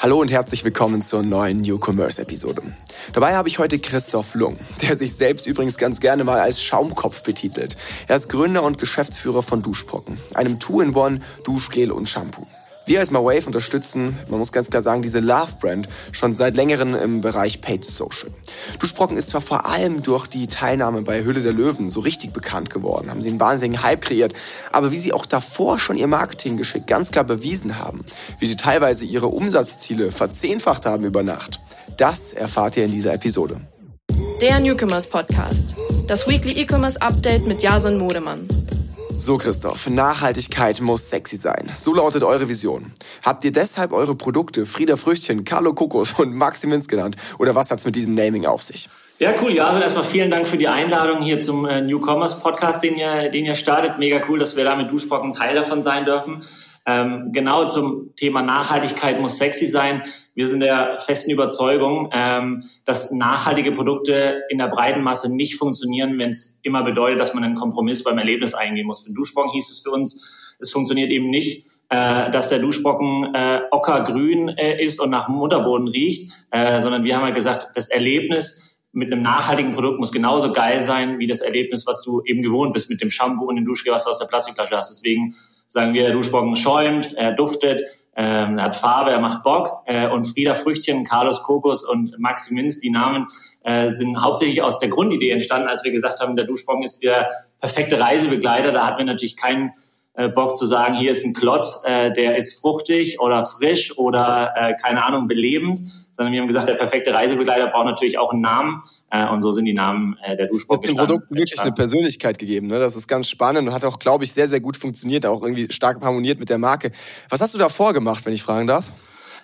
Hallo und herzlich willkommen zur neuen New Commerce Episode. Dabei habe ich heute Christoph Lung, der sich selbst übrigens ganz gerne mal als Schaumkopf betitelt. Er ist Gründer und Geschäftsführer von Duschbrocken, einem Two-in-One Duschgel und Shampoo. Wir als MyWave unterstützen, man muss ganz klar sagen, diese Love-Brand schon seit längerem im Bereich Paid Social. Duschbrocken ist zwar vor allem durch die Teilnahme bei Hülle der Löwen so richtig bekannt geworden, haben sie einen wahnsinnigen Hype kreiert, aber wie sie auch davor schon ihr Marketinggeschick ganz klar bewiesen haben, wie sie teilweise ihre Umsatzziele verzehnfacht haben über Nacht, das erfahrt ihr in dieser Episode. Der Newcomers Podcast, das Weekly E-Commerce Update mit Jason Modemann. So, Christoph, Nachhaltigkeit muss sexy sein. So lautet eure Vision. Habt ihr deshalb eure Produkte Frieda Früchtchen, Carlo Kokos und Maxi Minz genannt? Oder was hat's mit diesem Naming auf sich? Ja, cool. Ja, also erstmal vielen Dank für die Einladung hier zum äh, Newcomers Podcast, den ihr, den ihr startet. Mega cool, dass wir da mit Duschbrocken Teil davon sein dürfen. Ähm, genau zum Thema Nachhaltigkeit muss sexy sein. Wir sind der festen Überzeugung, ähm, dass nachhaltige Produkte in der breiten Masse nicht funktionieren, wenn es immer bedeutet, dass man einen Kompromiss beim Erlebnis eingehen muss. Für den Duschbrocken hieß es für uns, es funktioniert eben nicht, äh, dass der Duschbrocken äh, ockergrün äh, ist und nach Mutterboden riecht, äh, sondern wir haben halt gesagt, das Erlebnis mit einem nachhaltigen Produkt muss genauso geil sein wie das Erlebnis, was du eben gewohnt bist mit dem Shampoo und dem Duschgel, was du aus der Plastikflasche hast. Deswegen sagen wir, der Duschbrocken schäumt, er duftet, ähm, er hat Farbe, er macht Bock. Äh, und Frieda Früchtchen, Carlos Kokos und Maxi Minz, die Namen äh, sind hauptsächlich aus der Grundidee entstanden, als wir gesagt haben, der Duschbrocken ist der perfekte Reisebegleiter. Da hatten wir natürlich keinen äh, Bock zu sagen, hier ist ein Klotz, äh, der ist fruchtig oder frisch oder äh, keine Ahnung belebend, sondern wir haben gesagt, der perfekte Reisebegleiter braucht natürlich auch einen Namen äh, und so sind die Namen äh, der Duschbrock Dem Produkt wirklich eine Persönlichkeit gegeben. Ne? Das ist ganz spannend und hat auch, glaube ich, sehr, sehr gut funktioniert, auch irgendwie stark harmoniert mit der Marke. Was hast du da vorgemacht, wenn ich fragen darf?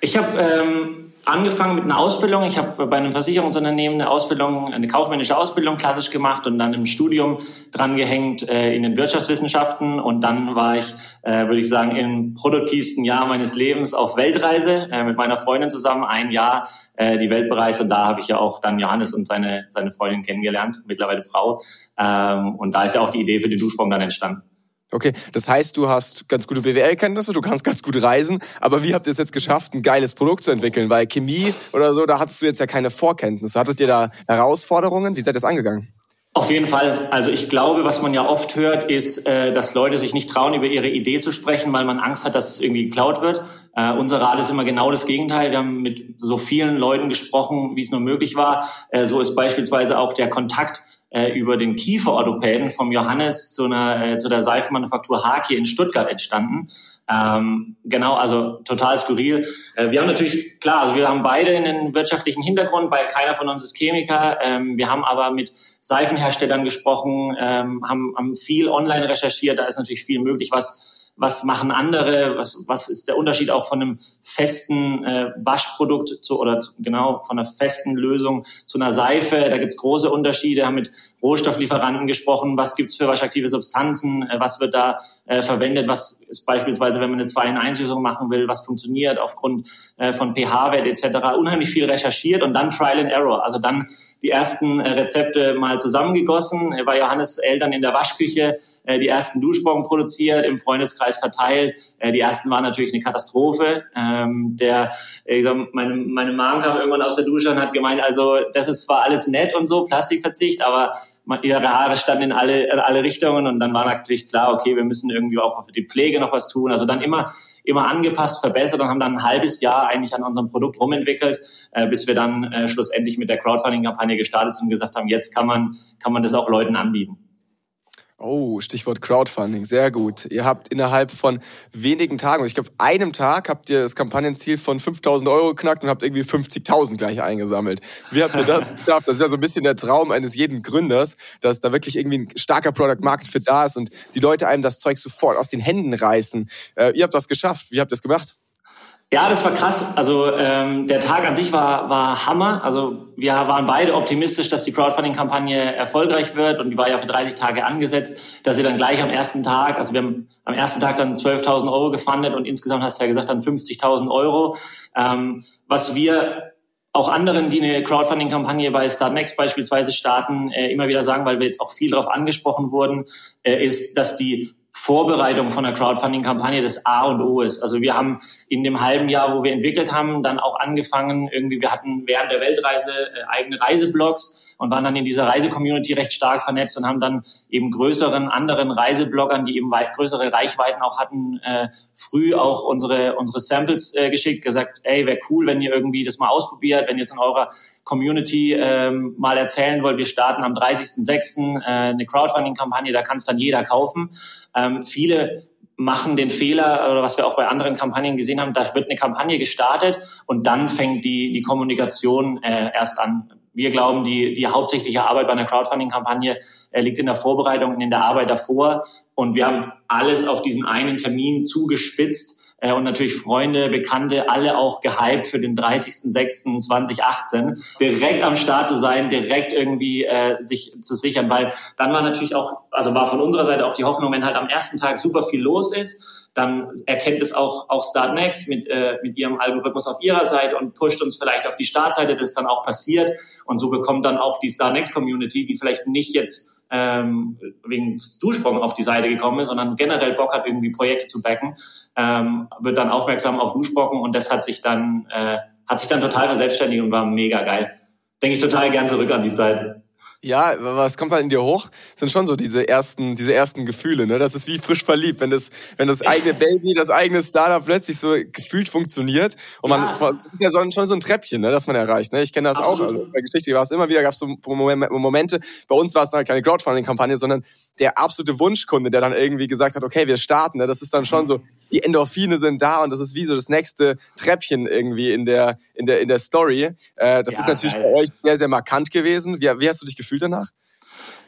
Ich habe ähm, angefangen mit einer Ausbildung. Ich habe bei einem Versicherungsunternehmen eine Ausbildung, eine kaufmännische Ausbildung klassisch gemacht und dann im Studium dran gehängt äh, in den Wirtschaftswissenschaften. Und dann war ich, äh, würde ich sagen, im produktivsten Jahr meines Lebens auf Weltreise äh, mit meiner Freundin zusammen, ein Jahr äh, die Welt bereist. Und da habe ich ja auch dann Johannes und seine, seine Freundin kennengelernt, mittlerweile Frau. Ähm, und da ist ja auch die Idee für den Duschsprung dann entstanden. Okay, das heißt, du hast ganz gute BWL-Kenntnisse, du kannst ganz gut reisen, aber wie habt ihr es jetzt geschafft, ein geiles Produkt zu entwickeln? Weil Chemie oder so, da hattest du jetzt ja keine Vorkenntnisse. Hattet ihr da Herausforderungen? Wie seid ihr das angegangen? Auf jeden Fall. Also ich glaube, was man ja oft hört, ist, äh, dass Leute sich nicht trauen, über ihre Idee zu sprechen, weil man Angst hat, dass es irgendwie geklaut wird. Uh, unser Rat ist immer genau das Gegenteil. Wir haben mit so vielen Leuten gesprochen, wie es nur möglich war. Uh, so ist beispielsweise auch der Kontakt äh, über den Kieferorthopäden vom Johannes zu, einer, äh, zu der Seifenmanufaktur hier in Stuttgart entstanden. Ähm, genau, also total skurril. Äh, wir haben natürlich, klar, also wir haben beide einen wirtschaftlichen Hintergrund, weil keiner von uns ist Chemiker. Ähm, wir haben aber mit Seifenherstellern gesprochen, ähm, haben, haben viel online recherchiert, da ist natürlich viel möglich, was was machen andere, was, was ist der Unterschied auch von einem festen äh, Waschprodukt zu, oder genau von einer festen Lösung zu einer Seife. Da gibt's große Unterschiede, haben mit Rohstofflieferanten gesprochen, was gibt's für waschaktive Substanzen, äh, was wird da äh, verwendet, was ist beispielsweise, wenn man eine 2 in 1 Lösung machen will, was funktioniert aufgrund äh, von pH-Wert etc. Unheimlich viel recherchiert und dann Trial and Error, also dann die ersten äh, Rezepte mal zusammengegossen, bei Johannes Eltern in der Waschküche äh, die ersten Duschbrocken produziert, im Freundeskreis verteilt. Äh, die ersten waren natürlich eine Katastrophe. Ähm, der, ich sag, meine, meine Mom kam irgendwann aus der Dusche und hat gemeint, also das ist zwar alles nett und so, Plastikverzicht, aber ihre Haare standen in alle, in alle Richtungen und dann war natürlich klar, okay, wir müssen irgendwie auch für die Pflege noch was tun. Also dann immer immer angepasst, verbessert und haben dann ein halbes Jahr eigentlich an unserem Produkt rumentwickelt, äh, bis wir dann äh, schlussendlich mit der Crowdfunding-Kampagne gestartet sind und gesagt haben, jetzt kann man, kann man das auch Leuten anbieten. Oh, Stichwort Crowdfunding, sehr gut. Ihr habt innerhalb von wenigen Tagen, ich glaube einem Tag, habt ihr das Kampagnenziel von 5000 Euro geknackt und habt irgendwie 50.000 gleich eingesammelt. Wie habt ihr das geschafft? Das ist ja so ein bisschen der Traum eines jeden Gründers, dass da wirklich irgendwie ein starker Product Market Fit da ist und die Leute einem das Zeug sofort aus den Händen reißen. Äh, ihr habt das geschafft. Wie habt ihr das gemacht? Ja, das war krass. Also ähm, der Tag an sich war, war Hammer. Also wir waren beide optimistisch, dass die Crowdfunding-Kampagne erfolgreich wird und die war ja für 30 Tage angesetzt, dass sie dann gleich am ersten Tag, also wir haben am ersten Tag dann 12.000 Euro gefundet und insgesamt hast du ja gesagt dann 50.000 Euro. Ähm, was wir auch anderen, die eine Crowdfunding-Kampagne bei Startnext beispielsweise starten, äh, immer wieder sagen, weil wir jetzt auch viel darauf angesprochen wurden, äh, ist, dass die Vorbereitung von der Crowdfunding-Kampagne das A und O ist. Also wir haben in dem halben Jahr, wo wir entwickelt haben, dann auch angefangen, irgendwie, wir hatten während der Weltreise äh, eigene Reiseblogs und waren dann in dieser Reise-Community recht stark vernetzt und haben dann eben größeren anderen Reisebloggern, die eben weit größere Reichweiten auch hatten, äh, früh auch unsere, unsere Samples äh, geschickt, gesagt, ey, wäre cool, wenn ihr irgendwie das mal ausprobiert, wenn ihr es in eurer Community ähm, mal erzählen wollt, wir starten am 30.06. Äh, eine Crowdfunding-Kampagne, da kann es dann jeder kaufen. Ähm, viele machen den Fehler, oder was wir auch bei anderen Kampagnen gesehen haben, da wird eine Kampagne gestartet und dann fängt die, die Kommunikation äh, erst an. Wir glauben, die, die hauptsächliche Arbeit bei einer Crowdfunding-Kampagne äh, liegt in der Vorbereitung und in der Arbeit davor. Und wir haben alles auf diesen einen Termin zugespitzt äh, und natürlich Freunde, Bekannte, alle auch gehypt für den 30.06.2018, direkt am Start zu sein, direkt irgendwie äh, sich zu sichern, weil dann war natürlich auch, also war von unserer Seite auch die Hoffnung, wenn halt am ersten Tag super viel los ist, dann erkennt es auch, auch Startnext mit, äh, mit ihrem Algorithmus auf ihrer Seite und pusht uns vielleicht auf die Startseite, das dann auch passiert. Und so bekommt dann auch die Startnext Community, die vielleicht nicht jetzt ähm, wegen Duschsprung auf die Seite gekommen ist, sondern generell Bock hat, irgendwie Projekte zu backen, ähm, wird dann aufmerksam auf Duschbrocken und das hat sich dann, äh, hat sich dann total verselbstständigt und war mega geil. Denke ich total gern zurück an die Zeit. Ja, was kommt halt in dir hoch? sind schon so diese ersten, diese ersten Gefühle, ne? Das ist wie frisch verliebt, wenn das, wenn das eigene Baby, das eigene Startup plötzlich so gefühlt funktioniert und man, das ist ja schon so ein Treppchen, ne, das man erreicht, ne? Ich kenne das Absolut. auch, also bei Geschichte war es immer wieder, gab es so Momente, bei uns war es dann halt keine Crowdfunding-Kampagne, sondern der absolute Wunschkunde, der dann irgendwie gesagt hat, okay, wir starten, ne? Das ist dann schon so, die Endorphine sind da und das ist wie so das nächste Treppchen irgendwie in der, in der, in der Story. Äh, das ja, ist natürlich bei euch sehr, sehr markant gewesen. Wie, wie hast du dich gefühlt danach?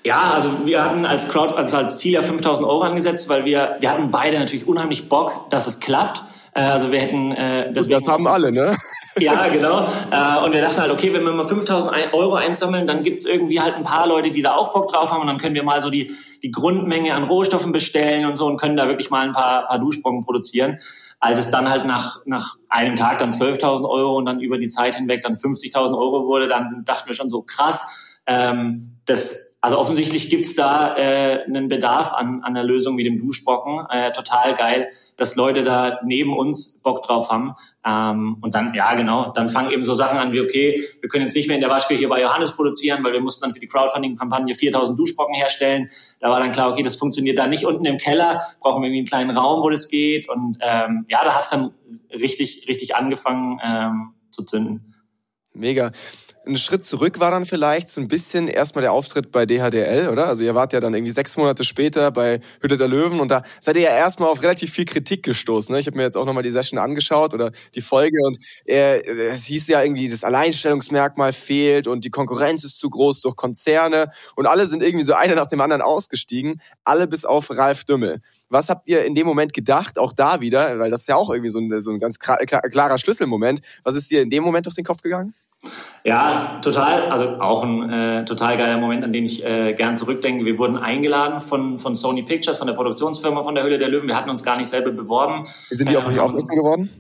Ja, also wir hatten als Crowd, also als Ziel ja 5000 Euro angesetzt, weil wir, wir hatten beide natürlich unheimlich Bock, dass es klappt. Äh, also wir hätten, äh, das haben alle, ne? Ja, genau. Äh, und wir dachten halt, okay, wenn wir mal 5000 Euro einsammeln, dann gibt's irgendwie halt ein paar Leute, die da auch Bock drauf haben und dann können wir mal so die, die Grundmenge an Rohstoffen bestellen und so und können da wirklich mal ein paar, paar Duschsprungen produzieren. Als es dann halt nach, nach einem Tag dann 12.000 Euro und dann über die Zeit hinweg dann 50.000 Euro wurde, dann dachten wir schon so krass, ähm, das also offensichtlich gibt's da äh, einen Bedarf an, an der Lösung wie dem Duschbrocken. Äh, total geil, dass Leute da neben uns Bock drauf haben. Ähm, und dann, ja genau, dann fangen eben so Sachen an wie, okay, wir können jetzt nicht mehr in der Waschküche bei Johannes produzieren, weil wir mussten dann für die Crowdfunding-Kampagne 4000 Duschbrocken herstellen. Da war dann klar, okay, das funktioniert da nicht unten im Keller, brauchen wir irgendwie einen kleinen Raum, wo das geht. Und ähm, ja, da hat's dann richtig, richtig angefangen ähm, zu zünden. Mega. Ein Schritt zurück war dann vielleicht so ein bisschen erstmal der Auftritt bei DHDL, oder? Also ihr wart ja dann irgendwie sechs Monate später bei Hütte der Löwen und da seid ihr ja erstmal auf relativ viel Kritik gestoßen. Ne? Ich habe mir jetzt auch nochmal die Session angeschaut oder die Folge und äh, es hieß ja irgendwie, das Alleinstellungsmerkmal fehlt und die Konkurrenz ist zu groß durch Konzerne und alle sind irgendwie so einer nach dem anderen ausgestiegen, alle bis auf Ralf Dümmel. Was habt ihr in dem Moment gedacht, auch da wieder, weil das ist ja auch irgendwie so ein, so ein ganz klarer Schlüsselmoment. Was ist dir in dem Moment durch den Kopf gegangen? Ja, total. Also auch ein äh, total geiler Moment, an den ich äh, gern zurückdenke. Wir wurden eingeladen von, von Sony Pictures, von der Produktionsfirma von der Höhle der Löwen. Wir hatten uns gar nicht selber beworben. Sind die auf euch aufmerksam geworden?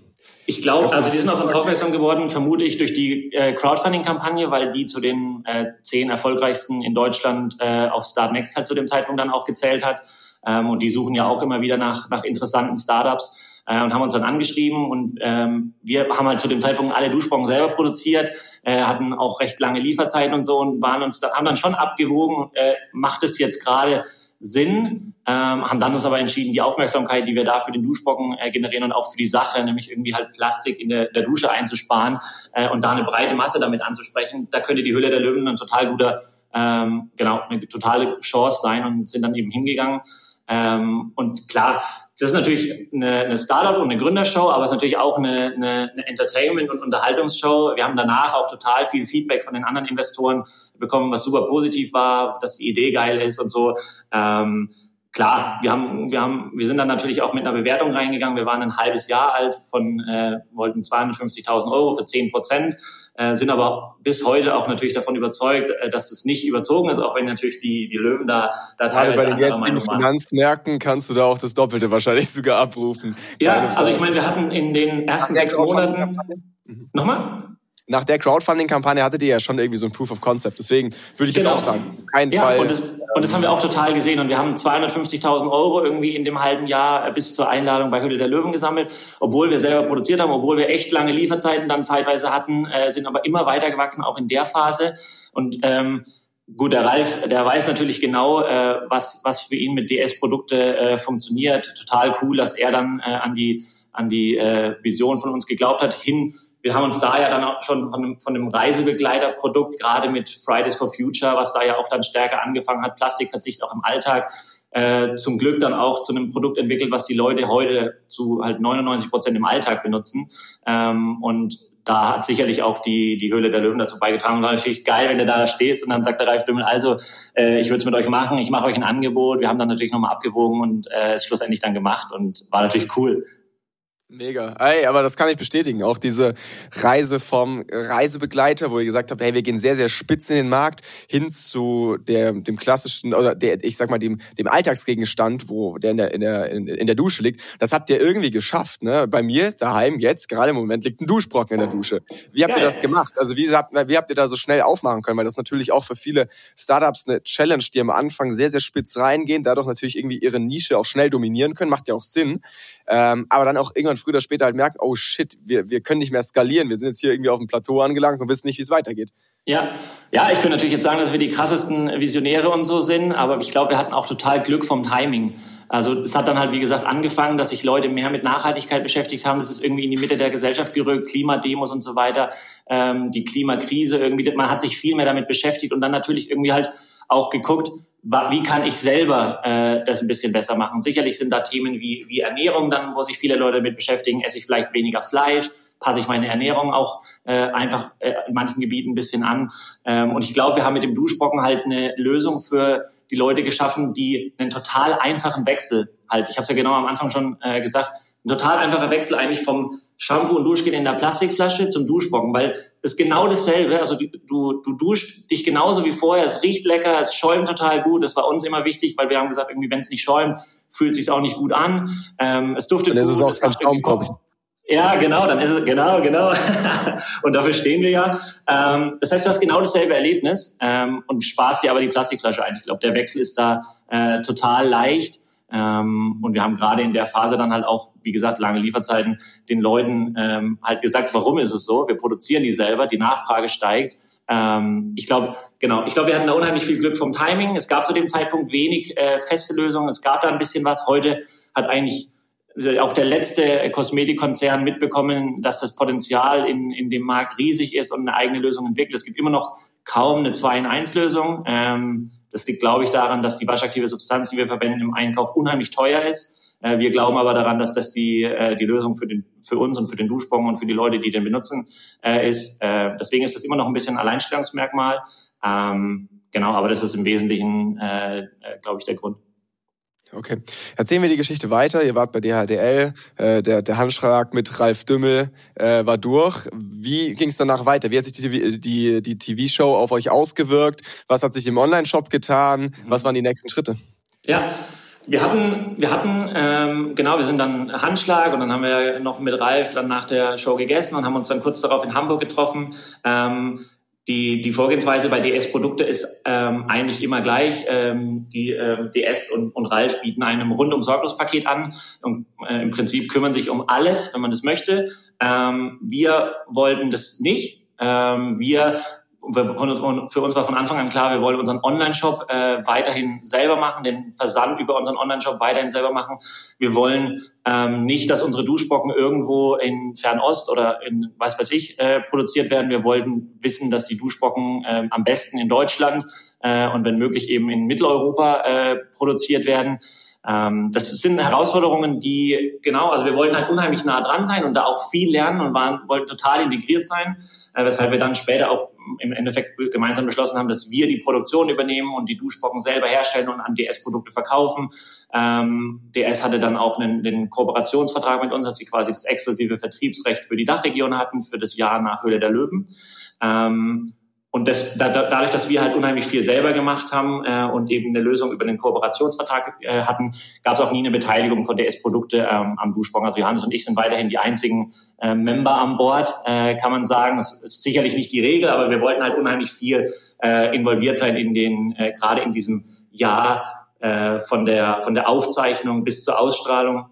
Ich glaube, also die sind auf uns aufmerksam geworden, vermute ich durch die äh, Crowdfunding-Kampagne, weil die zu den äh, zehn erfolgreichsten in Deutschland äh, auf Start Next halt zu dem Zeitpunkt dann auch gezählt hat. Ähm, und die suchen ja auch immer wieder nach, nach interessanten Startups äh, und haben uns dann angeschrieben und ähm, wir haben halt zu dem Zeitpunkt alle Duschbrocken selber produziert, äh, hatten auch recht lange Lieferzeiten und so und waren uns da, haben dann schon abgewogen, äh, macht es jetzt gerade Sinn, ähm, haben dann uns aber entschieden, die Aufmerksamkeit, die wir da für den Duschbrocken äh, generieren und auch für die Sache, nämlich irgendwie halt Plastik in der, der Dusche einzusparen äh, und da eine breite Masse damit anzusprechen, da könnte die Hülle der Löwen ein total guter, ähm, genau, eine totale Chance sein und sind dann eben hingegangen. Ähm, und klar, das ist natürlich eine, eine Startup- und eine Gründershow, aber es ist natürlich auch eine, eine, eine Entertainment- und Unterhaltungsshow. Wir haben danach auch total viel Feedback von den anderen Investoren bekommen, was super positiv war, dass die Idee geil ist und so. Ähm, klar, wir haben, wir haben, wir sind dann natürlich auch mit einer Bewertung reingegangen. Wir waren ein halbes Jahr alt, von äh, wollten 250.000 Euro für 10 Prozent äh, sind aber bis heute auch natürlich davon überzeugt, äh, dass es nicht überzogen ist, auch wenn natürlich die, die Löwen da, da teilweise Gerade bei den jetzigen Finanzmärkten kannst du da auch das Doppelte wahrscheinlich sogar abrufen. Ja, also ich meine, wir hatten in den ersten sechs Monaten... Mhm. Nochmal? Nach der Crowdfunding-Kampagne hattet ihr ja schon irgendwie so ein Proof of Concept. Deswegen würde ich genau. jetzt auch sagen, kein ja, Fall. Und das, und das haben wir auch total gesehen. Und wir haben 250.000 Euro irgendwie in dem halben Jahr bis zur Einladung bei Hülle der Löwen gesammelt, obwohl wir selber produziert haben, obwohl wir echt lange Lieferzeiten dann zeitweise hatten, äh, sind aber immer weiter gewachsen, auch in der Phase. Und ähm, gut, der Ralf, der weiß natürlich genau, äh, was, was für ihn mit DS-Produkte äh, funktioniert. Total cool, dass er dann äh, an die, an die äh, Vision von uns geglaubt hat, hin wir haben uns da ja dann auch schon von von einem Reisebegleiterprodukt, gerade mit Fridays for Future, was da ja auch dann stärker angefangen hat, Plastikverzicht auch im Alltag, äh, zum Glück dann auch zu einem Produkt entwickelt, was die Leute heute zu halt 99 Prozent im Alltag benutzen. Ähm, und da hat sicherlich auch die, die Höhle der Löwen dazu beigetragen. War natürlich geil, wenn du da stehst und dann sagt der Ralf Dümmel, also äh, ich würde es mit euch machen, ich mache euch ein Angebot. Wir haben dann natürlich nochmal abgewogen und äh, es schlussendlich dann gemacht und war natürlich cool. Mega. Ey, aber das kann ich bestätigen. Auch diese Reise vom Reisebegleiter, wo ihr gesagt habt, hey, wir gehen sehr, sehr spitz in den Markt hin zu der, dem klassischen, oder der, ich sag mal, dem, dem Alltagsgegenstand, wo der in der, in der, in der Dusche liegt. Das habt ihr irgendwie geschafft, ne? Bei mir daheim jetzt, gerade im Moment, liegt ein Duschbrocken in der Dusche. Wie habt ihr das gemacht? Also wie habt, wie habt ihr da so schnell aufmachen können? Weil das natürlich auch für viele Startups eine Challenge, die am Anfang sehr, sehr spitz reingehen, dadurch natürlich irgendwie ihre Nische auch schnell dominieren können, macht ja auch Sinn. Ähm, aber dann auch irgendwann früher oder später halt merken, oh shit, wir, wir können nicht mehr skalieren, wir sind jetzt hier irgendwie auf dem Plateau angelangt und wissen nicht, wie es weitergeht. Ja, ja, ich könnte natürlich jetzt sagen, dass wir die krassesten Visionäre und so sind, aber ich glaube, wir hatten auch total Glück vom Timing. Also es hat dann halt, wie gesagt, angefangen, dass sich Leute mehr mit Nachhaltigkeit beschäftigt haben. Das ist irgendwie in die Mitte der Gesellschaft gerückt, Klimademos und so weiter, ähm, die Klimakrise irgendwie. Man hat sich viel mehr damit beschäftigt und dann natürlich irgendwie halt auch geguckt, wie kann ich selber äh, das ein bisschen besser machen. Sicherlich sind da Themen wie, wie Ernährung dann, wo sich viele Leute damit beschäftigen. Esse ich vielleicht weniger Fleisch? Passe ich meine Ernährung auch äh, einfach äh, in manchen Gebieten ein bisschen an? Ähm, und ich glaube, wir haben mit dem Duschbrocken halt eine Lösung für die Leute geschaffen, die einen total einfachen Wechsel halt. Ich habe es ja genau am Anfang schon äh, gesagt. Ein total einfacher Wechsel eigentlich vom Shampoo und Duschgel in der Plastikflasche zum Duschbrocken, weil ist genau dasselbe. Also du, du duschst dich genauso wie vorher. Es riecht lecker, es schäumt total gut. Das war uns immer wichtig, weil wir haben gesagt, irgendwie wenn es nicht schäumt, fühlt es sich auch nicht gut an. Ähm, es duftet dann gut. Ist es auch kein Schaumkopf. Ja, genau, dann ist es, genau, genau. und dafür stehen wir ja. Ähm, das heißt, du hast genau dasselbe Erlebnis ähm, und sparst dir aber die Plastikflasche ein. Ich glaube, der Wechsel ist da äh, total leicht. Ähm, und wir haben gerade in der Phase dann halt auch, wie gesagt, lange Lieferzeiten den Leuten ähm, halt gesagt, warum ist es so? Wir produzieren die selber, die Nachfrage steigt. Ähm, ich glaube, genau, ich glaube, wir hatten da unheimlich viel Glück vom Timing. Es gab zu dem Zeitpunkt wenig äh, feste Lösungen. Es gab da ein bisschen was. Heute hat eigentlich auch der letzte Kosmetikkonzern mitbekommen, dass das Potenzial in, in dem Markt riesig ist und eine eigene Lösung entwickelt. Es gibt immer noch kaum eine 2-in-1-Lösung. Ähm, das liegt, glaube ich, daran, dass die waschaktive Substanz, die wir verwenden im Einkauf, unheimlich teuer ist. Äh, wir glauben aber daran, dass das die, äh, die Lösung für, den, für uns und für den Duschbon und für die Leute, die den benutzen, äh, ist. Deswegen ist das immer noch ein bisschen ein Alleinstellungsmerkmal. Ähm, genau, aber das ist im Wesentlichen, glaube ich, der Grund. Okay. Erzählen wir die Geschichte weiter. Ihr wart bei DHDL, äh, der, der Handschlag mit Ralf Dümmel äh, war durch. Wie ging es danach weiter? Wie hat sich die, die, die TV-Show auf euch ausgewirkt? Was hat sich im Online-Shop getan? Was waren die nächsten Schritte? Ja, wir hatten, wir hatten, ähm, genau, wir sind dann Handschlag und dann haben wir noch mit Ralf dann nach der Show gegessen und haben uns dann kurz darauf in Hamburg getroffen. Ähm, die, die Vorgehensweise bei DS-Produkte ist ähm, eigentlich immer gleich. Ähm, die ähm, DS und, und Ralf bieten einem rundum Sorglospaket an und äh, im Prinzip kümmern sich um alles, wenn man das möchte. Ähm, wir wollten das nicht. Ähm, wir für uns war von Anfang an klar, wir wollen unseren Online-Shop äh, weiterhin selber machen, den Versand über unseren Online-Shop weiterhin selber machen. Wir wollen ähm, nicht, dass unsere Duschbrocken irgendwo in Fernost oder in was weiß ich äh, produziert werden. Wir wollten wissen, dass die Duschbrocken äh, am besten in Deutschland äh, und wenn möglich eben in Mitteleuropa äh, produziert werden. Ähm, das sind Herausforderungen, die genau, also wir wollten halt unheimlich nah dran sein und da auch viel lernen und waren, wollten total integriert sein, äh, weshalb wir dann später auch im Endeffekt gemeinsam beschlossen haben, dass wir die Produktion übernehmen und die Duschbrocken selber herstellen und an DS-Produkte verkaufen. Ähm, DS hatte dann auch einen, den Kooperationsvertrag mit uns, dass sie quasi das exklusive Vertriebsrecht für die Dachregion hatten für das Jahr nach Höhle der Löwen. Ähm, und das, da, dadurch, dass wir halt unheimlich viel selber gemacht haben äh, und eben eine Lösung über den Kooperationsvertrag äh, hatten, gab es auch nie eine Beteiligung von DS-Produkte ähm, am Duschbong. Also Johannes und ich sind weiterhin die einzigen äh, Member an Bord, äh, kann man sagen. Das ist sicherlich nicht die Regel, aber wir wollten halt unheimlich viel äh, involviert sein in den, äh, gerade in diesem Jahr äh, von der von der Aufzeichnung bis zur Ausstrahlung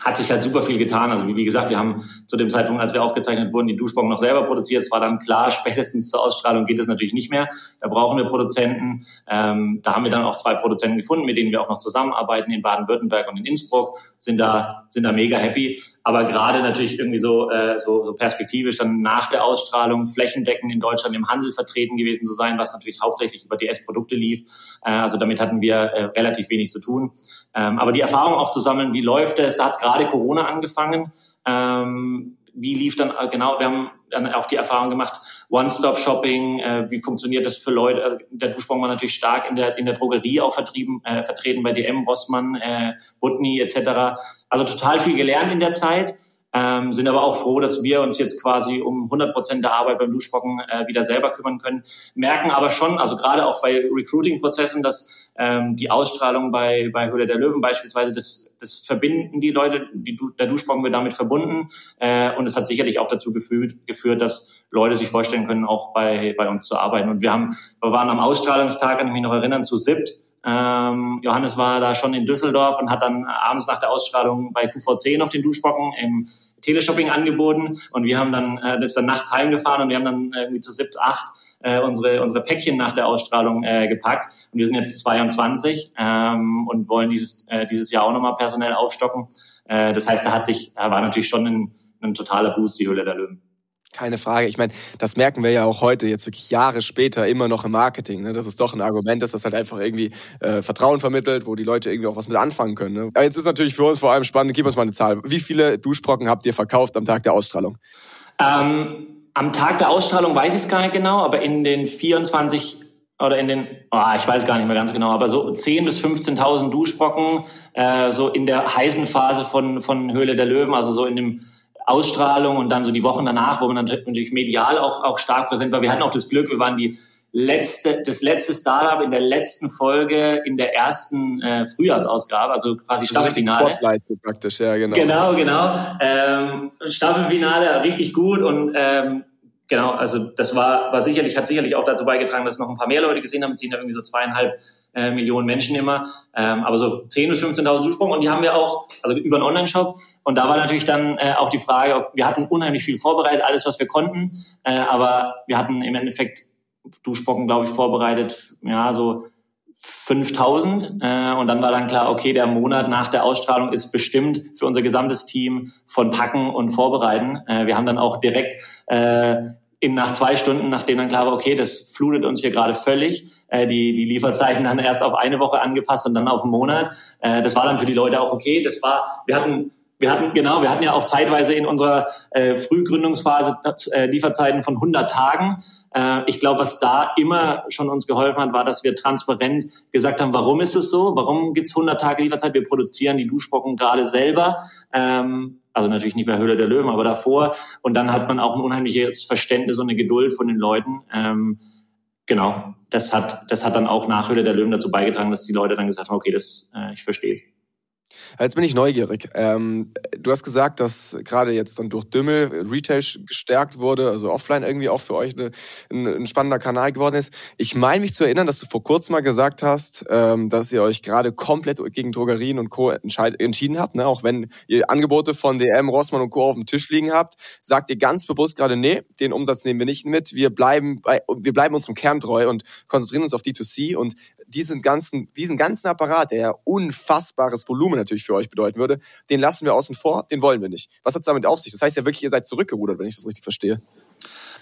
hat sich halt super viel getan. Also wie, wie gesagt, wir haben zu dem Zeitpunkt, als wir aufgezeichnet wurden, die Duschbomben noch selber produziert. Es war dann klar, spätestens zur Ausstrahlung geht es natürlich nicht mehr. Da brauchen wir Produzenten. Ähm, da haben wir dann auch zwei Produzenten gefunden, mit denen wir auch noch zusammenarbeiten in Baden-Württemberg und in Innsbruck. Sind da sind da mega happy aber gerade natürlich irgendwie so, äh, so, so perspektivisch dann nach der Ausstrahlung flächendeckend in Deutschland im Handel vertreten gewesen zu sein, was natürlich hauptsächlich über DS-Produkte lief. Äh, also damit hatten wir äh, relativ wenig zu tun. Ähm, aber die Erfahrung auch zu sammeln, wie läuft es, da hat gerade Corona angefangen. Ähm, wie lief dann äh, genau, wir haben dann auch die Erfahrung gemacht, One-Stop-Shopping, äh, wie funktioniert das für Leute? Äh, der Duschbon war natürlich stark in der, in der Drogerie auch vertrieben, äh, vertreten bei DM, Rossmann, äh, Butni etc. Also total viel gelernt in der Zeit, ähm, sind aber auch froh, dass wir uns jetzt quasi um 100 Prozent der Arbeit beim Duschbocken äh, wieder selber kümmern können. Merken aber schon, also gerade auch bei Recruiting-Prozessen, dass ähm, die Ausstrahlung bei, bei Höhle der Löwen beispielsweise, das, das verbinden die Leute, die, der Duschbocken wird damit verbunden äh, und es hat sicherlich auch dazu geführt, geführt, dass Leute sich vorstellen können, auch bei, bei uns zu arbeiten. Und wir haben, wir waren am Ausstrahlungstag, kann ich mich noch erinnern, zu SIPT ähm, Johannes war da schon in Düsseldorf und hat dann abends nach der Ausstrahlung bei QVC noch den Duschbocken im Teleshopping angeboten und wir haben dann äh, das dann nachts heimgefahren und wir haben dann irgendwie zu siebt, acht äh, unsere unsere Päckchen nach der Ausstrahlung äh, gepackt und wir sind jetzt 22 ähm, und wollen dieses äh, dieses Jahr auch nochmal personell aufstocken. Äh, das heißt, da hat sich da war natürlich schon ein, ein totaler Boost die Höhle der Löwen. Keine Frage. Ich meine, das merken wir ja auch heute, jetzt wirklich Jahre später, immer noch im Marketing. Ne? Das ist doch ein Argument, dass das halt einfach irgendwie äh, Vertrauen vermittelt, wo die Leute irgendwie auch was mit anfangen können. Ne? Aber jetzt ist natürlich für uns vor allem spannend, gib uns mal eine Zahl. Wie viele Duschbrocken habt ihr verkauft am Tag der Ausstrahlung? Ähm, am Tag der Ausstrahlung weiß ich es gar nicht genau, aber in den 24 oder in den, oh, ich weiß gar nicht mehr ganz genau, aber so 10.000 bis 15.000 Duschbrocken, äh, so in der heißen Phase von, von Höhle der Löwen, also so in dem Ausstrahlung und dann so die Wochen danach, wo man natürlich medial auch, auch stark präsent war. Wir hatten auch das Glück, wir waren die letzte, das letzte Startup in der letzten Folge in der ersten äh, Frühjahrsausgabe, also quasi Staffelfinale. So praktisch, ja, genau. Genau, genau. Ähm, Staffelfinale richtig gut und ähm, genau, also das war, war sicherlich, hat sicherlich auch dazu beigetragen, dass noch ein paar mehr Leute gesehen haben. Es sind ja irgendwie so zweieinhalb äh, Millionen Menschen immer, ähm, aber so 10.000 bis 15.000 Zusprung und die haben wir auch, also über einen Online-Shop. Und da war natürlich dann äh, auch die Frage, wir hatten unheimlich viel vorbereitet, alles was wir konnten, äh, aber wir hatten im Endeffekt Duschbrocken, glaube ich, vorbereitet, ja, so 5000 äh, und dann war dann klar, okay, der Monat nach der Ausstrahlung ist bestimmt für unser gesamtes Team von Packen und Vorbereiten. Äh, wir haben dann auch direkt äh, in nach zwei Stunden, nachdem dann klar war, okay, das flutet uns hier gerade völlig, die, die Lieferzeiten dann erst auf eine Woche angepasst und dann auf einen Monat. Äh, das war dann für die Leute auch okay. Das war, wir hatten wir hatten, genau, wir hatten ja auch zeitweise in unserer äh, Frühgründungsphase äh, Lieferzeiten von 100 Tagen. Äh, ich glaube, was da immer schon uns geholfen hat, war, dass wir transparent gesagt haben, warum ist es so? Warum gibt's 100 Tage Lieferzeit? Wir produzieren die Duschbrocken gerade selber. Ähm, also natürlich nicht bei Höhle der Löwen, aber davor. Und dann hat man auch ein unheimliches Verständnis und eine Geduld von den Leuten. Ähm, genau, das hat, das hat dann auch nach Höhle der Löwen dazu beigetragen, dass die Leute dann gesagt haben, okay, das, äh, ich verstehe es. Jetzt bin ich neugierig. Ähm, du hast gesagt, dass gerade jetzt dann durch Dümmel Retail gestärkt wurde, also offline irgendwie auch für euch eine, ein, ein, spannender Kanal geworden ist. Ich meine mich zu erinnern, dass du vor kurzem mal gesagt hast, ähm, dass ihr euch gerade komplett gegen Drogerien und Co. entschieden habt. Ne? Auch wenn ihr Angebote von DM, Rossmann und Co. auf dem Tisch liegen habt, sagt ihr ganz bewusst gerade, nee, den Umsatz nehmen wir nicht mit. Wir bleiben, bei, wir bleiben unserem Kern treu und konzentrieren uns auf D2C und diesen ganzen, diesen ganzen Apparat, der ja unfassbares Volumen natürlich für euch bedeuten würde, den lassen wir außen vor, den wollen wir nicht. Was hat es damit auf sich? Das heißt ja wirklich, ihr seid zurückgerudert, wenn ich das richtig verstehe.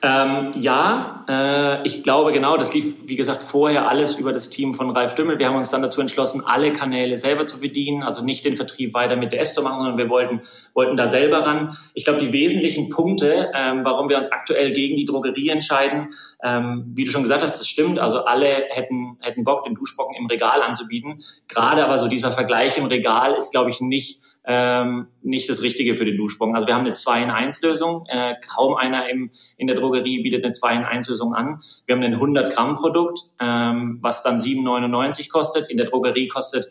Ähm, ja, äh, ich glaube genau, das lief, wie gesagt, vorher alles über das Team von Ralf Dümmel. Wir haben uns dann dazu entschlossen, alle Kanäle selber zu bedienen, also nicht den Vertrieb weiter mit der Esto machen, sondern wir wollten, wollten da selber ran. Ich glaube, die wesentlichen Punkte, ähm, warum wir uns aktuell gegen die Drogerie entscheiden, ähm, wie du schon gesagt hast, das stimmt. Also alle hätten, hätten Bock, den Duschbocken im Regal anzubieten. Gerade aber so dieser Vergleich im Regal ist, glaube ich, nicht ähm, nicht das Richtige für den Duschsprung. Also wir haben eine 2 in 1 Lösung. Äh, kaum einer im, in der Drogerie bietet eine 2 in 1 Lösung an. Wir haben ein 100 Gramm Produkt, ähm, was dann 7,99 kostet. In der Drogerie kostet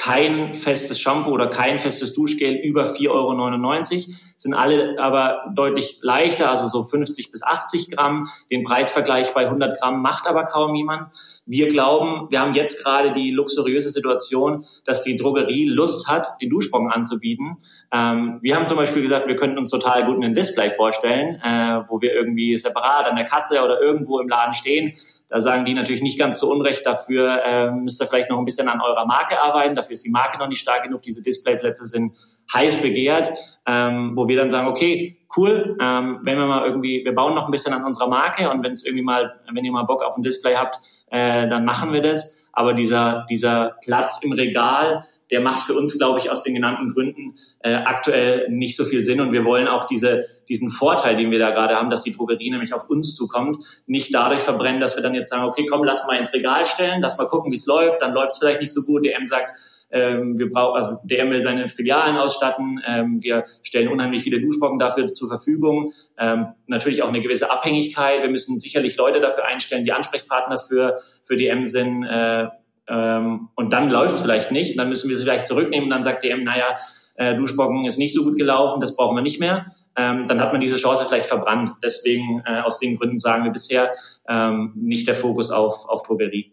kein festes Shampoo oder kein festes Duschgel über 4,99 Euro. Sind alle aber deutlich leichter, also so 50 bis 80 Gramm. Den Preisvergleich bei 100 Gramm macht aber kaum jemand. Wir glauben, wir haben jetzt gerade die luxuriöse Situation, dass die Drogerie Lust hat, den Duschsprung anzubieten. Ähm, wir haben zum Beispiel gesagt, wir könnten uns total gut ein Display vorstellen, äh, wo wir irgendwie separat an der Kasse oder irgendwo im Laden stehen da sagen die natürlich nicht ganz zu Unrecht, dafür äh, müsst ihr vielleicht noch ein bisschen an eurer Marke arbeiten, dafür ist die Marke noch nicht stark genug, diese Displayplätze sind heiß begehrt, ähm, wo wir dann sagen, okay, cool, ähm, wenn wir mal irgendwie, wir bauen noch ein bisschen an unserer Marke und wenn es irgendwie mal, wenn ihr mal Bock auf ein Display habt, äh, dann machen wir das. Aber dieser, dieser Platz im Regal, der macht für uns, glaube ich, aus den genannten Gründen äh, aktuell nicht so viel Sinn. Und wir wollen auch diese, diesen Vorteil, den wir da gerade haben, dass die Drogerie nämlich auf uns zukommt, nicht dadurch verbrennen, dass wir dann jetzt sagen, okay, komm, lass mal ins Regal stellen, lass mal gucken, wie es läuft, dann läuft es vielleicht nicht so gut. DM sagt, ähm, wir brauchen, also DM will seine Filialen ausstatten. Ähm, wir stellen unheimlich viele Duschbrocken dafür zur Verfügung. Ähm, natürlich auch eine gewisse Abhängigkeit. Wir müssen sicherlich Leute dafür einstellen, die Ansprechpartner für, für DM sind. Äh, ähm, und dann läuft es vielleicht nicht. Und dann müssen wir sie vielleicht zurücknehmen. Und dann sagt DM, naja, äh, Duschbrocken ist nicht so gut gelaufen, das brauchen wir nicht mehr. Ähm, dann hat man diese Chance vielleicht verbrannt. Deswegen, äh, aus den Gründen sagen wir bisher ähm, nicht der Fokus auf, auf Drogerie.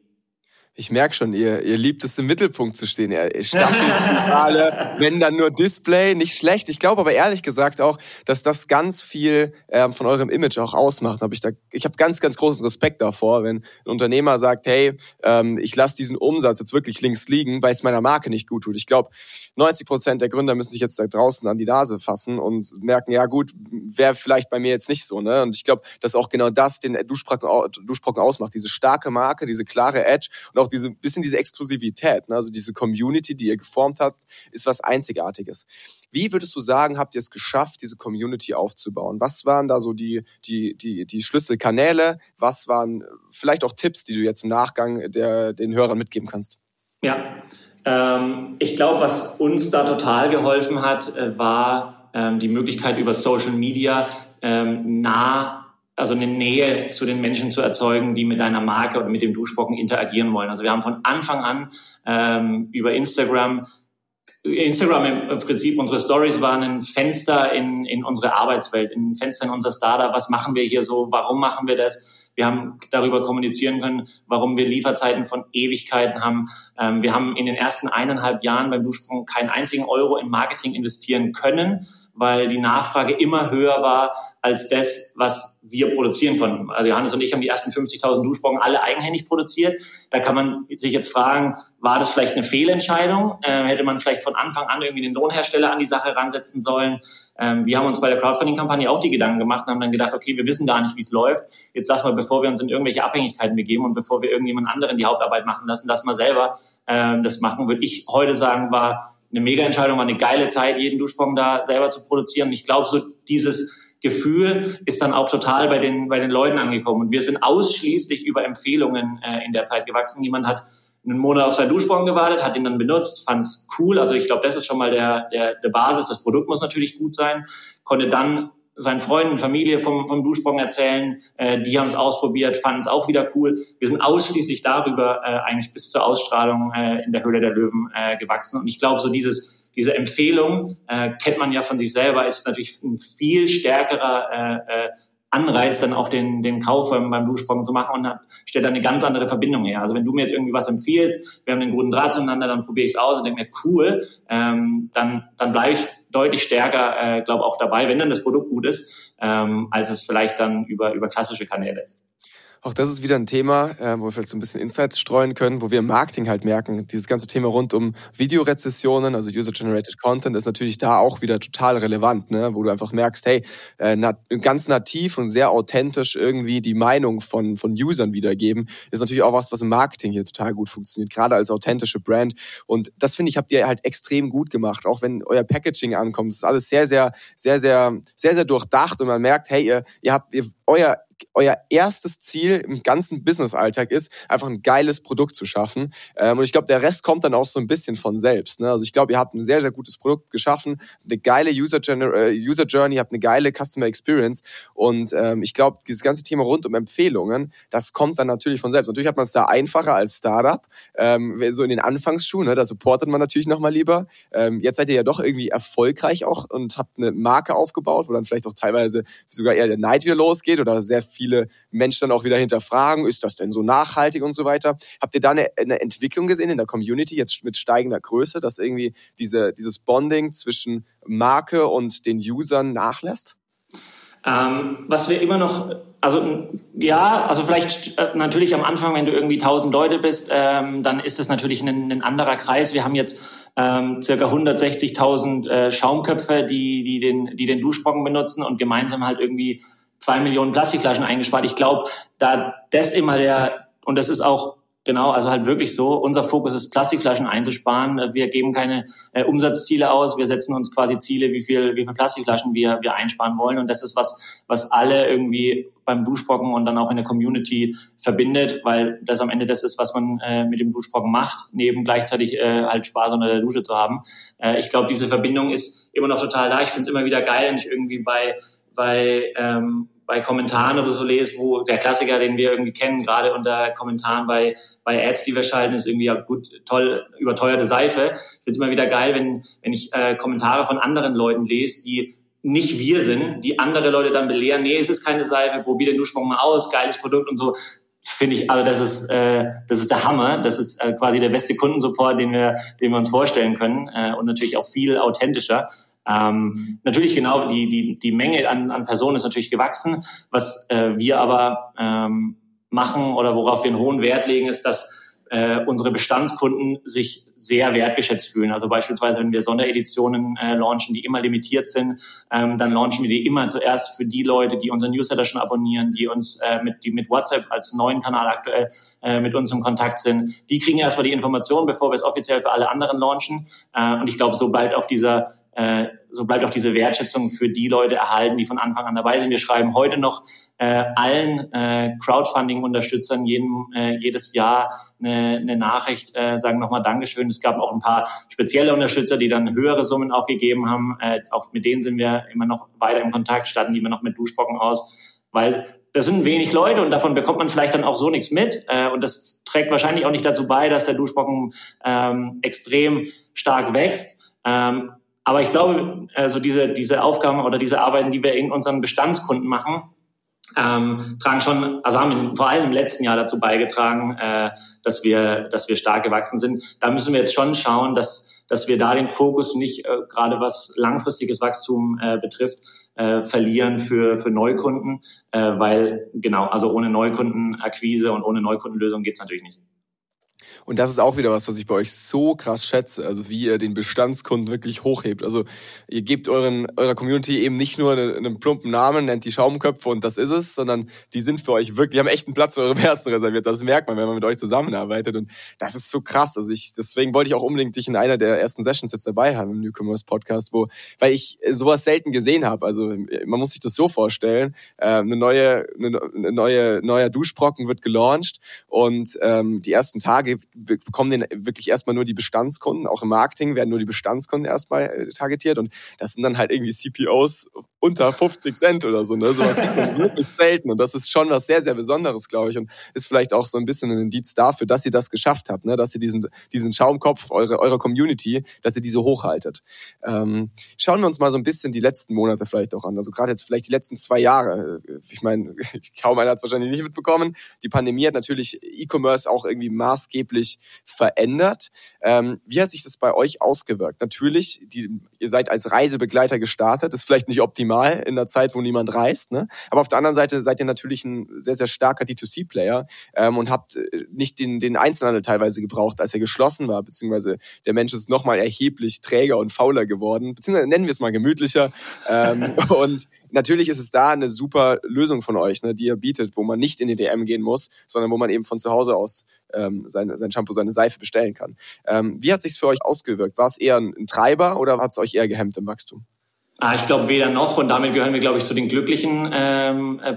Ich merke schon, ihr, ihr liebt es im Mittelpunkt zu stehen. Staffelfinale, wenn dann nur Display, nicht schlecht. Ich glaube aber ehrlich gesagt auch, dass das ganz viel ähm, von eurem Image auch ausmacht. Hab ich da, ich habe ganz, ganz großen Respekt davor, wenn ein Unternehmer sagt, hey, ähm, ich lasse diesen Umsatz jetzt wirklich links liegen, weil es meiner Marke nicht gut tut. Ich glaube, 90 Prozent der Gründer müssen sich jetzt da draußen an die Nase fassen und merken, ja gut, wäre vielleicht bei mir jetzt nicht so. Ne? Und ich glaube, dass auch genau das den Duschbrocken, Duschbrocken ausmacht. Diese starke Marke, diese klare Edge und auch auch diese bisschen diese Exklusivität, ne? also diese Community, die ihr geformt habt, ist was Einzigartiges. Wie würdest du sagen, habt ihr es geschafft, diese Community aufzubauen? Was waren da so die die die die Schlüsselkanäle? Was waren vielleicht auch Tipps, die du jetzt im Nachgang der den Hörern mitgeben kannst? Ja, ähm, ich glaube, was uns da total geholfen hat, äh, war ähm, die Möglichkeit über Social Media ähm, nah also eine Nähe zu den Menschen zu erzeugen, die mit deiner Marke oder mit dem Duschbrocken interagieren wollen. Also wir haben von Anfang an ähm, über Instagram Instagram im Prinzip, unsere Stories waren ein Fenster in, in unsere Arbeitswelt, ein Fenster in unser Startup. Was machen wir hier so? Warum machen wir das? Wir haben darüber kommunizieren können, warum wir Lieferzeiten von Ewigkeiten haben. Ähm, wir haben in den ersten eineinhalb Jahren beim Duschsprung keinen einzigen Euro in Marketing investieren können, weil die Nachfrage immer höher war als das, was wir produzieren konnten. Also Johannes und ich haben die ersten 50.000 Duschbrocken alle eigenhändig produziert. Da kann man sich jetzt fragen, war das vielleicht eine Fehlentscheidung? Äh, hätte man vielleicht von Anfang an irgendwie den Lohnhersteller an die Sache ransetzen sollen? Ähm, wir haben uns bei der Crowdfunding-Kampagne auch die Gedanken gemacht und haben dann gedacht, okay, wir wissen gar nicht, wie es läuft. Jetzt lass mal, bevor wir uns in irgendwelche Abhängigkeiten begeben und bevor wir irgendjemand anderen die Hauptarbeit machen lassen, lass mal selber äh, das machen, würde ich heute sagen, war eine Mega-Entscheidung, war eine geile Zeit, jeden Duschsprung da selber zu produzieren. Ich glaube, so dieses Gefühl ist dann auch total bei den, bei den Leuten angekommen. Und wir sind ausschließlich über Empfehlungen äh, in der Zeit gewachsen. Jemand hat einen Monat auf seinen Duschsprung gewartet, hat ihn dann benutzt, fand es cool. Also ich glaube, das ist schon mal der, der, der Basis. Das Produkt muss natürlich gut sein. Konnte dann seinen Freunden, Familie vom, vom Duschsprung erzählen. Äh, die haben es ausprobiert, fanden es auch wieder cool. Wir sind ausschließlich darüber äh, eigentlich bis zur Ausstrahlung äh, in der Höhle der Löwen äh, gewachsen. Und ich glaube, so dieses, diese Empfehlung äh, kennt man ja von sich selber, ist natürlich ein viel stärkerer äh, äh, Anreiz, dann auch den, den Kauf beim, Duschsprung zu machen und hat, stellt dann eine ganz andere Verbindung her. Also wenn du mir jetzt irgendwie was empfiehlst, wir haben einen guten Draht zueinander, dann probiere ich es aus und denke mir, cool, ähm, dann, dann bleibe ich deutlich stärker, äh, glaube auch dabei, wenn dann das Produkt gut ist, ähm, als es vielleicht dann über, über klassische Kanäle ist. Auch das ist wieder ein Thema, äh, wo wir vielleicht so ein bisschen Insights streuen können, wo wir im Marketing halt merken, dieses ganze Thema rund um Videorezessionen, also User-Generated Content, ist natürlich da auch wieder total relevant, ne? wo du einfach merkst, hey, äh, ganz nativ und sehr authentisch irgendwie die Meinung von, von Usern wiedergeben, ist natürlich auch was, was im Marketing hier total gut funktioniert, gerade als authentische Brand. Und das finde ich, habt ihr halt extrem gut gemacht, auch wenn euer Packaging ankommt. Das ist alles sehr, sehr, sehr, sehr, sehr, sehr durchdacht und man merkt, hey, ihr, ihr habt, ihr, euer euer erstes Ziel im ganzen Business-Alltag ist, einfach ein geiles Produkt zu schaffen. Ähm, und ich glaube, der Rest kommt dann auch so ein bisschen von selbst. Ne? Also ich glaube, ihr habt ein sehr, sehr gutes Produkt geschaffen, eine geile User, äh, User Journey, habt eine geile Customer Experience. Und ähm, ich glaube, dieses ganze Thema rund um Empfehlungen, das kommt dann natürlich von selbst. Natürlich hat man es da einfacher als Startup, ähm, so in den Anfangsschuhen, ne? da supportet man natürlich nochmal lieber. Jetzt seid ihr ja doch irgendwie erfolgreich auch und habt eine Marke aufgebaut, wo dann vielleicht auch teilweise sogar eher der Neid wieder losgeht oder sehr viele Menschen dann auch wieder hinterfragen, ist das denn so nachhaltig und so weiter. Habt ihr da eine, eine Entwicklung gesehen in der Community jetzt mit steigender Größe, dass irgendwie diese, dieses Bonding zwischen Marke und den Usern nachlässt? Ähm, was wir immer noch, also ja, also vielleicht äh, natürlich am Anfang, wenn du irgendwie 1000 Leute bist, ähm, dann ist das natürlich ein, ein anderer Kreis. Wir haben jetzt ähm, circa 160.000 äh, Schaumköpfe, die, die, den, die den Duschbrocken benutzen und gemeinsam halt irgendwie zwei Millionen Plastikflaschen eingespart. Ich glaube, da das immer der, und das ist auch Genau, also halt wirklich so. Unser Fokus ist, Plastikflaschen einzusparen. Wir geben keine äh, Umsatzziele aus. Wir setzen uns quasi Ziele, wie viel, wie viel Plastikflaschen wir, wir einsparen wollen. Und das ist was, was alle irgendwie beim Duschbrocken und dann auch in der Community verbindet, weil das am Ende das ist, was man äh, mit dem Duschbrocken macht, neben gleichzeitig äh, halt Spaß unter der Dusche zu haben. Äh, ich glaube, diese Verbindung ist immer noch total da. Ich finde es immer wieder geil, wenn ich irgendwie bei, bei ähm, bei Kommentaren oder so lese, wo der Klassiker, den wir irgendwie kennen, gerade unter Kommentaren bei, bei Ads, die wir schalten, ist irgendwie ja gut, toll, überteuerte Seife. Ich finde es immer wieder geil, wenn, wenn ich äh, Kommentare von anderen Leuten lese, die nicht wir sind, die andere Leute dann belehren, nee, es ist keine Seife, probier den Duschsprung mal aus, geiles Produkt und so. Finde ich, also das ist, äh, das ist der Hammer. Das ist äh, quasi der beste Kundensupport, den wir, den wir uns vorstellen können äh, und natürlich auch viel authentischer. Ähm, natürlich genau, die, die, die Menge an, an Personen ist natürlich gewachsen. Was äh, wir aber ähm, machen oder worauf wir einen hohen Wert legen, ist, dass äh, unsere Bestandskunden sich sehr wertgeschätzt fühlen. Also beispielsweise, wenn wir Sondereditionen äh, launchen, die immer limitiert sind, ähm, dann launchen wir die immer zuerst für die Leute, die unseren Newsletter schon abonnieren, die uns äh, mit, die mit WhatsApp als neuen Kanal aktuell äh, mit uns im Kontakt sind. Die kriegen erstmal die Informationen, bevor wir es offiziell für alle anderen launchen. Äh, und ich glaube, so bleibt auch dieser äh, so bleibt auch diese Wertschätzung für die Leute erhalten, die von Anfang an dabei sind. Wir schreiben heute noch äh, allen äh, Crowdfunding-Unterstützern äh, jedes Jahr eine, eine Nachricht, äh, sagen nochmal Dankeschön. Es gab auch ein paar spezielle Unterstützer, die dann höhere Summen auch gegeben haben. Äh, auch mit denen sind wir immer noch weiter im Kontakt, statten die wir noch mit Duschbrocken aus, weil das sind wenig Leute und davon bekommt man vielleicht dann auch so nichts mit. Äh, und das trägt wahrscheinlich auch nicht dazu bei, dass der Duschbrocken ähm, extrem stark wächst. Ähm, aber ich glaube, also diese, diese Aufgaben oder diese Arbeiten, die wir in unseren Bestandskunden machen, ähm, tragen schon, also haben vor allem im letzten Jahr dazu beigetragen, äh, dass wir, dass wir stark gewachsen sind. Da müssen wir jetzt schon schauen, dass, dass wir da den Fokus nicht äh, gerade was langfristiges Wachstum äh, betrifft, äh, verlieren für, für Neukunden, äh, weil genau, also ohne Neukundenakquise und ohne Neukundenlösung geht's natürlich nicht. Und das ist auch wieder was, was ich bei euch so krass schätze, also wie ihr den Bestandskunden wirklich hochhebt. Also ihr gebt euren, eurer Community eben nicht nur einen, einen plumpen Namen, nennt die Schaumköpfe und das ist es, sondern die sind für euch wirklich, die haben echt einen Platz in eurem Herzen reserviert. Das merkt man, wenn man mit euch zusammenarbeitet. Und das ist so krass. Also ich, deswegen wollte ich auch unbedingt dich in einer der ersten Sessions jetzt dabei haben im Newcomers Podcast, wo, weil ich sowas selten gesehen habe. Also man muss sich das so vorstellen. Äh, eine neue, eine neue, neuer Duschbrocken wird gelauncht und ähm, die ersten Tage bekommen den wirklich erstmal nur die Bestandskunden, auch im Marketing werden nur die Bestandskunden erstmal äh, targetiert und das sind dann halt irgendwie CPOs unter 50 Cent oder so, ne? Sowas sieht man wirklich selten und das ist schon was sehr, sehr Besonderes, glaube ich und ist vielleicht auch so ein bisschen ein Indiz dafür, dass ihr das geschafft habt, ne? Dass ihr diesen, diesen Schaumkopf eure, eurer Community, dass ihr diese hochhaltet. Ähm, schauen wir uns mal so ein bisschen die letzten Monate vielleicht auch an, also gerade jetzt vielleicht die letzten zwei Jahre. Ich meine, kaum einer hat es wahrscheinlich nicht mitbekommen. Die Pandemie hat natürlich E-Commerce auch irgendwie maßgeblich verändert. Ähm, wie hat sich das bei euch ausgewirkt? Natürlich, die, ihr seid als Reisebegleiter gestartet, ist vielleicht nicht optimal in der Zeit, wo niemand reist, ne? aber auf der anderen Seite seid ihr natürlich ein sehr, sehr starker D2C-Player ähm, und habt äh, nicht den, den Einzelhandel teilweise gebraucht, als er geschlossen war, beziehungsweise der Mensch ist nochmal erheblich träger und fauler geworden, beziehungsweise nennen wir es mal gemütlicher. ähm, und natürlich ist es da eine super Lösung von euch, ne, die ihr bietet, wo man nicht in die DM gehen muss, sondern wo man eben von zu Hause aus ähm, sein, sein Shampoo, seine Seife bestellen kann. Ähm, wie hat sich's für euch ausgewirkt? War es eher ein Treiber oder hat es euch eher gehemmt im Wachstum? Ah, ich glaube weder noch und damit gehören wir, glaube ich, zu den glücklichen ähm, äh,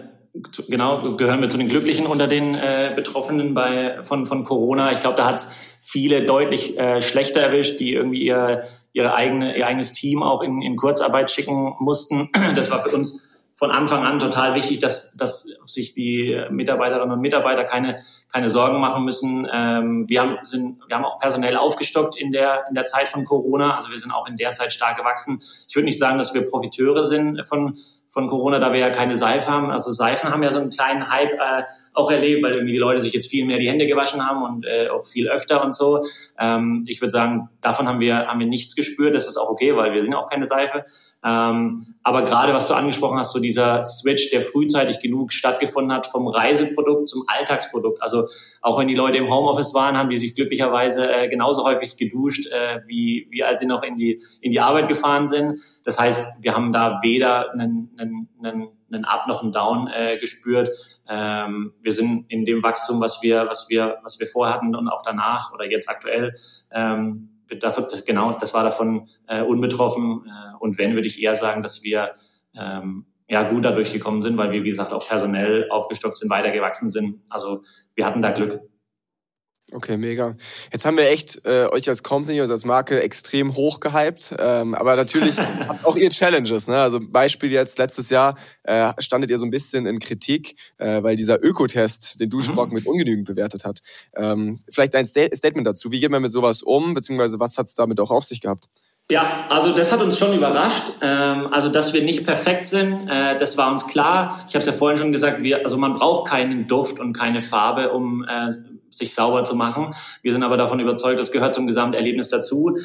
genau, gehören wir zu den Glücklichen unter den äh, Betroffenen bei, von, von Corona. Ich glaube, da hat viele deutlich äh, schlechter erwischt, die irgendwie ihr, ihre eigene, ihr eigenes Team auch in, in Kurzarbeit schicken mussten. Das war für uns von Anfang an total wichtig, dass, dass sich die Mitarbeiterinnen und Mitarbeiter keine, keine Sorgen machen müssen. Ähm, wir, haben, sind, wir haben auch personell aufgestockt in der, in der Zeit von Corona. Also wir sind auch in der Zeit stark gewachsen. Ich würde nicht sagen, dass wir Profiteure sind von, von Corona, da wir ja keine Seife haben. Also Seifen haben ja so einen kleinen Hype äh, auch erlebt, weil irgendwie die Leute sich jetzt viel mehr die Hände gewaschen haben und äh, auch viel öfter und so. Ähm, ich würde sagen, davon haben wir, haben wir nichts gespürt. Das ist auch okay, weil wir sind auch keine Seife. Ähm, aber gerade was du angesprochen hast, so dieser Switch, der frühzeitig genug stattgefunden hat vom Reiseprodukt zum Alltagsprodukt. Also auch wenn die Leute im Homeoffice waren, haben die sich glücklicherweise äh, genauso häufig geduscht, äh, wie, wie als sie noch in die, in die Arbeit gefahren sind. Das heißt, wir haben da weder einen, einen, einen, einen Up noch einen Down äh, gespürt. Ähm, wir sind in dem Wachstum, was wir, was wir, was wir vorhatten und auch danach oder jetzt aktuell ähm, dafür, das, genau, das war davon äh, unbetroffen. Äh, und wenn, würde ich eher sagen, dass wir ähm, ja gut dadurch gekommen sind, weil wir, wie gesagt, auch personell aufgestockt sind, weitergewachsen sind. Also wir hatten da Glück. Okay, mega. Jetzt haben wir echt äh, euch als Company, also als Marke extrem hoch gehypt, ähm, aber natürlich habt auch ihr Challenges. Ne? Also Beispiel jetzt letztes Jahr äh, standet ihr so ein bisschen in Kritik, äh, weil dieser Ökotest den Duschbrocken mhm. mit ungenügend bewertet hat. Ähm, vielleicht ein Sta Statement dazu. Wie geht man mit sowas um, beziehungsweise was hat es damit auch auf sich gehabt? Ja, also das hat uns schon überrascht. Ähm, also dass wir nicht perfekt sind, äh, das war uns klar. Ich habe es ja vorhin schon gesagt, wir, also man braucht keinen Duft und keine Farbe, um äh, sich sauber zu machen. Wir sind aber davon überzeugt, das gehört zum Gesamterlebnis dazu.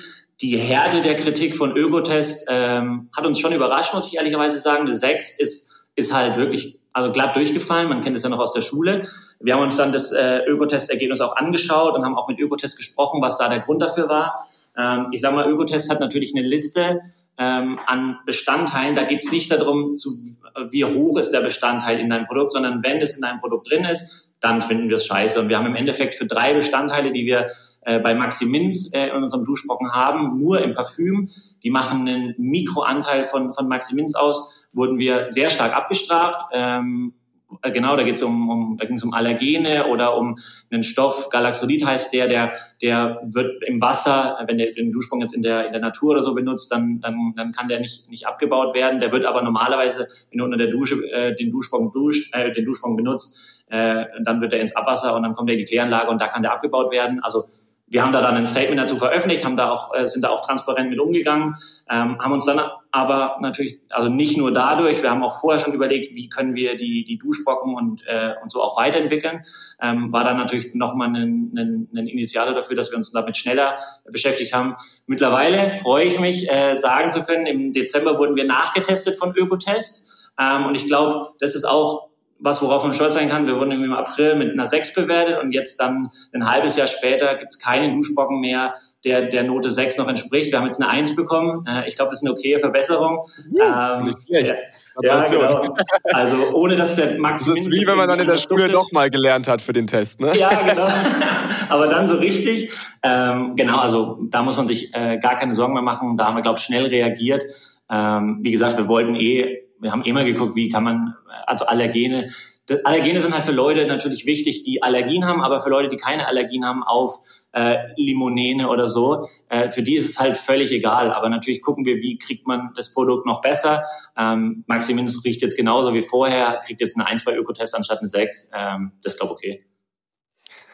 Die Härte der Kritik von Ökotest ähm, hat uns schon überrascht, muss ich ehrlicherweise sagen. Eine 6 ist, ist halt wirklich also glatt durchgefallen. Man kennt es ja noch aus der Schule. Wir haben uns dann das äh, Ökotest-Ergebnis auch angeschaut und haben auch mit Ökotest gesprochen, was da der Grund dafür war. Ähm, ich sage mal, Ökotest hat natürlich eine Liste ähm, an Bestandteilen. Da geht es nicht darum, zu, wie hoch ist der Bestandteil in deinem Produkt, sondern wenn es in deinem Produkt drin ist, dann finden wir es scheiße. Und wir haben im Endeffekt für drei Bestandteile, die wir äh, bei Maximins äh, in unserem Duschbrocken haben, nur im Parfüm, die machen einen Mikroanteil von, von Maximins aus, wurden wir sehr stark abgestraft. Ähm, äh, genau, da geht es um, um, da ging es um Allergene oder um einen Stoff, Galaxolid heißt der, der, der wird im Wasser, wenn der den Duschsprung jetzt in der, in der Natur oder so benutzt, dann, dann, dann kann der nicht, nicht abgebaut werden. Der wird aber normalerweise, wenn du unter der Dusche äh, den Duschsprung duscht, äh, benutzt, äh, dann wird er ins Abwasser und dann kommt er in die Kläranlage und da kann der abgebaut werden. Also wir haben da dann ein Statement dazu veröffentlicht, haben da auch, äh, sind da auch transparent mit umgegangen, ähm, haben uns dann aber natürlich, also nicht nur dadurch, wir haben auch vorher schon überlegt, wie können wir die, die Duschbrocken und, äh, und so auch weiterentwickeln, ähm, war dann natürlich nochmal ein, ein, ein Initiator dafür, dass wir uns damit schneller beschäftigt haben. Mittlerweile freue ich mich, äh, sagen zu können, im Dezember wurden wir nachgetestet von Ökotest ähm, und ich glaube, das ist auch was, worauf man stolz sein kann. Wir wurden im April mit einer 6 bewertet und jetzt dann ein halbes Jahr später gibt es keinen Duschbrocken mehr, der der Note 6 noch entspricht. Wir haben jetzt eine 1 bekommen. Äh, ich glaube, das ist eine okaye Verbesserung. Ja, ähm, nicht schlecht. Ja, genau. Also ohne dass der Max Das ist wie wenn man dann in der Schule doch mal gelernt hat für den Test, ne? Ja, genau. Aber dann so richtig. Ähm, genau, also da muss man sich äh, gar keine Sorgen mehr machen. Da haben wir, glaube ich, schnell reagiert. Ähm, wie gesagt, wir wollten eh wir haben immer geguckt, wie kann man, also Allergene, Allergene sind halt für Leute natürlich wichtig, die Allergien haben, aber für Leute, die keine Allergien haben auf äh, Limonene oder so, äh, für die ist es halt völlig egal. Aber natürlich gucken wir, wie kriegt man das Produkt noch besser. Ähm, Maximinus riecht jetzt genauso wie vorher, kriegt jetzt eine 1 bei Ökotest anstatt eine 6. Ähm, das ist, glaube ich, okay.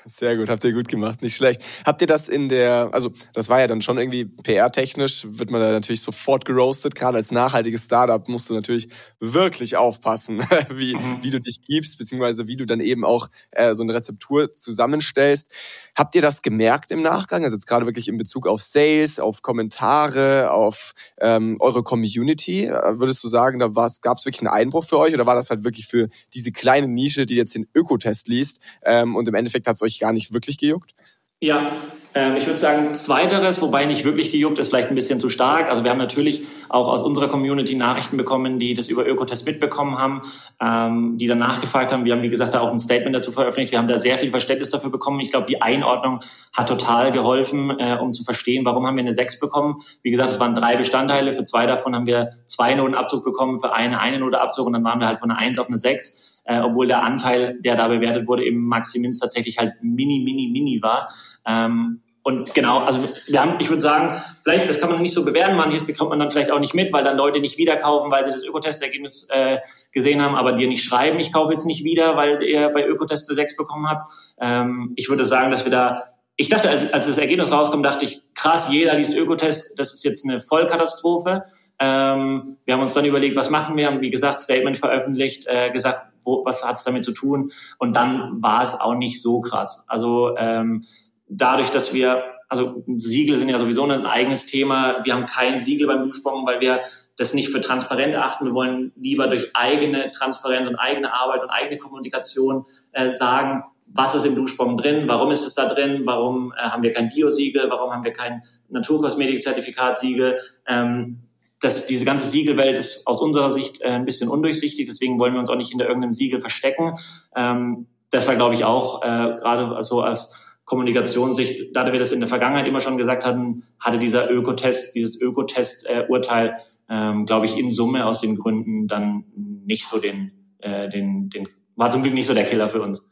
Sehr gut, habt ihr gut gemacht, nicht schlecht. Habt ihr das in der, also das war ja dann schon irgendwie PR-technisch, wird man da natürlich sofort geroastet. Gerade als nachhaltiges Startup musst du natürlich wirklich aufpassen, wie, mhm. wie du dich gibst, beziehungsweise wie du dann eben auch äh, so eine Rezeptur zusammenstellst. Habt ihr das gemerkt im Nachgang? Also jetzt gerade wirklich in Bezug auf Sales, auf Kommentare, auf ähm, eure Community. Würdest du sagen, da gab es wirklich einen Einbruch für euch oder war das halt wirklich für diese kleine Nische, die jetzt den Ökotest liest ähm, und im Endeffekt hat es euch gar nicht wirklich gejuckt? Ja, ähm, ich würde sagen, zweiteres, wobei nicht wirklich gejuckt, ist vielleicht ein bisschen zu stark. Also wir haben natürlich auch aus unserer Community Nachrichten bekommen, die das über Ökotest mitbekommen haben, ähm, die dann nachgefragt haben. Wir haben, wie gesagt, da auch ein Statement dazu veröffentlicht. Wir haben da sehr viel Verständnis dafür bekommen. Ich glaube, die Einordnung hat total geholfen, äh, um zu verstehen, warum haben wir eine 6 bekommen. Wie gesagt, es waren drei Bestandteile. Für zwei davon haben wir zwei Noten Abzug bekommen, für eine eine Note Abzug und dann waren wir halt von einer 1 auf eine 6. äh, obwohl der Anteil, der da bewertet wurde, im Maximins tatsächlich halt mini, mini, mini war. Ähm, und genau, also wir haben, ich würde sagen, vielleicht, das kann man nicht so bewerten, manches bekommt man dann vielleicht auch nicht mit, weil dann Leute nicht wieder kaufen, weil sie das Ökotestergebnis äh, gesehen haben, aber dir nicht schreiben, ich kaufe jetzt nicht wieder, weil ihr bei Ökoteste 6 bekommen habt. Ähm, ich würde sagen, dass wir da, ich dachte, als, als das Ergebnis rauskommt, dachte ich, krass, jeder liest Ökotest, das ist jetzt eine Vollkatastrophe. Ähm, wir haben uns dann überlegt, was machen wir, haben wie gesagt Statement veröffentlicht, äh, gesagt, wo, was hat es damit zu tun und dann war es auch nicht so krass. Also ähm, dadurch, dass wir, also Siegel sind ja sowieso ein eigenes Thema. Wir haben kein Siegel beim Duschbomben, weil wir das nicht für transparent achten. Wir wollen lieber durch eigene Transparenz und eigene Arbeit und eigene Kommunikation äh, sagen, was ist im Duschbomben drin, warum ist es da drin, warum äh, haben wir kein Biosiegel, warum haben wir kein Naturkosmetik-Zertifikatssiegel. Ähm, das, diese ganze Siegelwelt ist aus unserer Sicht äh, ein bisschen undurchsichtig, deswegen wollen wir uns auch nicht hinter irgendeinem Siegel verstecken. Ähm, das war, glaube ich, auch äh, gerade so als Kommunikationssicht, da wir das in der Vergangenheit immer schon gesagt hatten, hatte dieser Ökotest, dieses Ökotest-Urteil, ähm, glaube ich, in Summe aus den Gründen dann nicht so den, äh, den, den, war zum Glück nicht so der Killer für uns.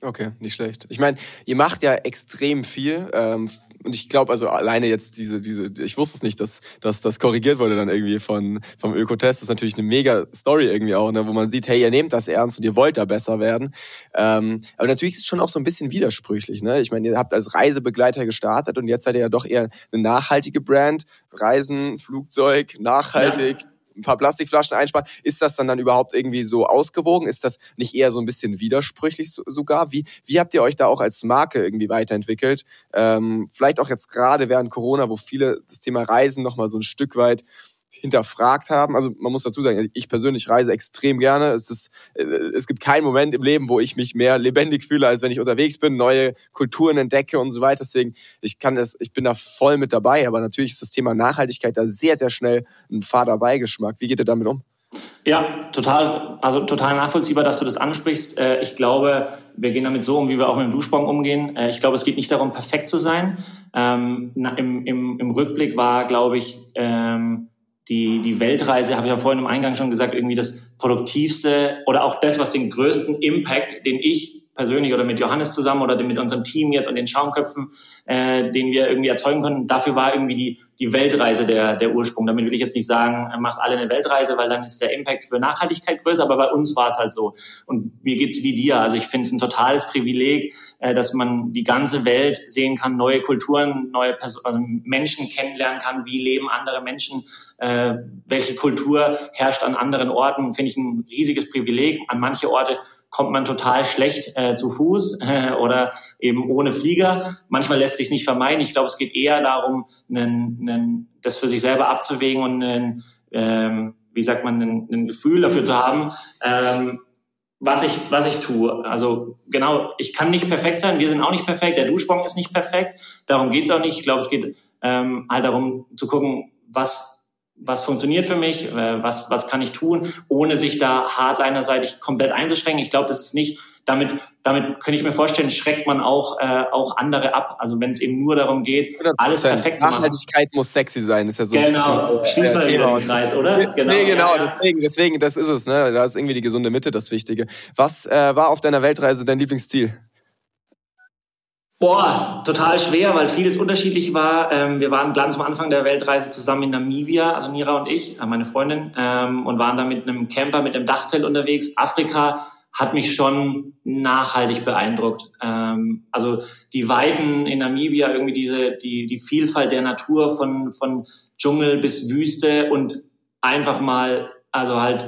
Okay, nicht schlecht. Ich meine, ihr macht ja extrem viel. Ähm, und ich glaube, also alleine jetzt diese, diese, ich wusste es nicht, dass, dass das korrigiert wurde dann irgendwie von, vom Ökotest. Das ist natürlich eine mega Story irgendwie auch, ne, wo man sieht, hey, ihr nehmt das ernst und ihr wollt da besser werden. Ähm, aber natürlich ist es schon auch so ein bisschen widersprüchlich. Ne? Ich meine, ihr habt als Reisebegleiter gestartet und jetzt seid ihr ja doch eher eine nachhaltige Brand. Reisen, Flugzeug, nachhaltig. Ja ein paar Plastikflaschen einsparen. Ist das dann dann überhaupt irgendwie so ausgewogen? Ist das nicht eher so ein bisschen widersprüchlich sogar? Wie, wie habt ihr euch da auch als Marke irgendwie weiterentwickelt? Ähm, vielleicht auch jetzt gerade während Corona, wo viele das Thema Reisen nochmal so ein Stück weit hinterfragt haben. Also man muss dazu sagen, ich persönlich reise extrem gerne. Es, ist, äh, es gibt keinen Moment im Leben, wo ich mich mehr lebendig fühle, als wenn ich unterwegs bin, neue Kulturen entdecke und so weiter. Deswegen, ich kann das, ich bin da voll mit dabei. Aber natürlich ist das Thema Nachhaltigkeit da sehr, sehr schnell ein fader Beigeschmack. Wie geht ihr damit um? Ja, total, also total nachvollziehbar, dass du das ansprichst. Äh, ich glaube, wir gehen damit so um, wie wir auch mit dem Duschbomb umgehen. Äh, ich glaube, es geht nicht darum, perfekt zu sein. Ähm, Im, im, im Rückblick war, glaube ich, ähm, die, die Weltreise, habe ich ja vorhin im Eingang schon gesagt, irgendwie das produktivste oder auch das, was den größten Impact, den ich persönlich oder mit Johannes zusammen oder mit unserem Team jetzt und den Schaumköpfen, äh, den wir irgendwie erzeugen konnten. Dafür war irgendwie die, die Weltreise der, der Ursprung. Damit will ich jetzt nicht sagen, macht alle eine Weltreise, weil dann ist der Impact für Nachhaltigkeit größer, aber bei uns war es halt so. Und mir geht's wie dir. Also ich finde es ein totales Privileg, äh, dass man die ganze Welt sehen kann, neue Kulturen, neue Person also Menschen kennenlernen kann, wie leben andere Menschen, äh, welche Kultur herrscht an anderen Orten, finde ich ein riesiges Privileg. An manche Orte kommt man total schlecht äh, zu Fuß äh, oder eben ohne Flieger. Manchmal lässt sich nicht vermeiden. Ich glaube, es geht eher darum, einen, einen, das für sich selber abzuwägen und einen, ähm, wie sagt man, ein, ein Gefühl dafür zu haben, ähm, was ich, was ich tue. Also genau, ich kann nicht perfekt sein, wir sind auch nicht perfekt, der Duschbong ist nicht perfekt, darum geht's auch nicht. Ich glaube, es geht ähm, halt darum zu gucken, was was funktioniert für mich, äh, was, was kann ich tun, ohne sich da hardlinerseitig komplett einzuschränken. Ich glaube, das ist nicht, damit, damit könnte ich mir vorstellen, schreckt man auch, äh, auch andere ab. Also wenn es eben nur darum geht, 100%. alles perfekt zu machen. Nachhaltigkeit muss sexy sein, ist ja so genau. Schließt mal wieder den Kreis, oder? Genau, nee, genau, ja. deswegen, deswegen, das ist es, ne? Da ist irgendwie die gesunde Mitte das Wichtige. Was äh, war auf deiner Weltreise dein Lieblingsziel? Boah, total schwer, weil vieles unterschiedlich war. Ähm, wir waren ganz am Anfang der Weltreise zusammen in Namibia, also Mira und ich, äh, meine Freundin, ähm, und waren da mit einem Camper, mit einem Dachzelt unterwegs. Afrika hat mich schon nachhaltig beeindruckt. Ähm, also die Weiden in Namibia, irgendwie diese, die, die Vielfalt der Natur von, von Dschungel bis Wüste und einfach mal, also halt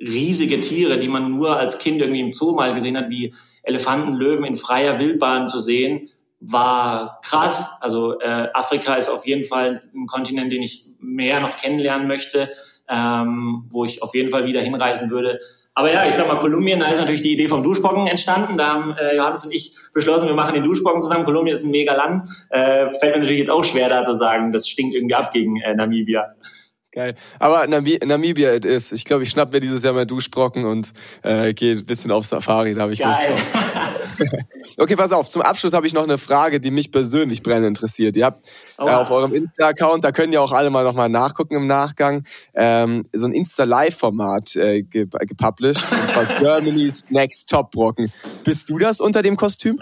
riesige Tiere, die man nur als Kind irgendwie im Zoo mal gesehen hat, wie Elefanten, Löwen in freier Wildbahn zu sehen, war krass. Also äh, Afrika ist auf jeden Fall ein Kontinent, den ich mehr noch kennenlernen möchte, ähm, wo ich auf jeden Fall wieder hinreisen würde. Aber ja, ich sag mal, Kolumbien, da ist natürlich die Idee vom Duschbocken entstanden. Da haben äh, Johannes und ich beschlossen, wir machen den Duschbocken zusammen. Kolumbien ist ein mega Land. Äh, fällt mir natürlich jetzt auch schwer, da zu sagen, das stinkt irgendwie ab gegen äh, Namibia. Geil. Aber Namib Namibia it is. Ich glaube, ich schnapp mir dieses Jahr mal Duschbrocken und äh, gehe ein bisschen auf Safari. Da habe ich Geil. Lust drauf. okay, pass auf. Zum Abschluss habe ich noch eine Frage, die mich persönlich brennend interessiert. Ihr habt oh. äh, auf eurem Insta-Account, da können ja auch alle mal noch mal nachgucken im Nachgang, ähm, so ein Insta-Live-Format äh, gepublished. und zwar Germany's Next Top Brocken. Bist du das unter dem Kostüm?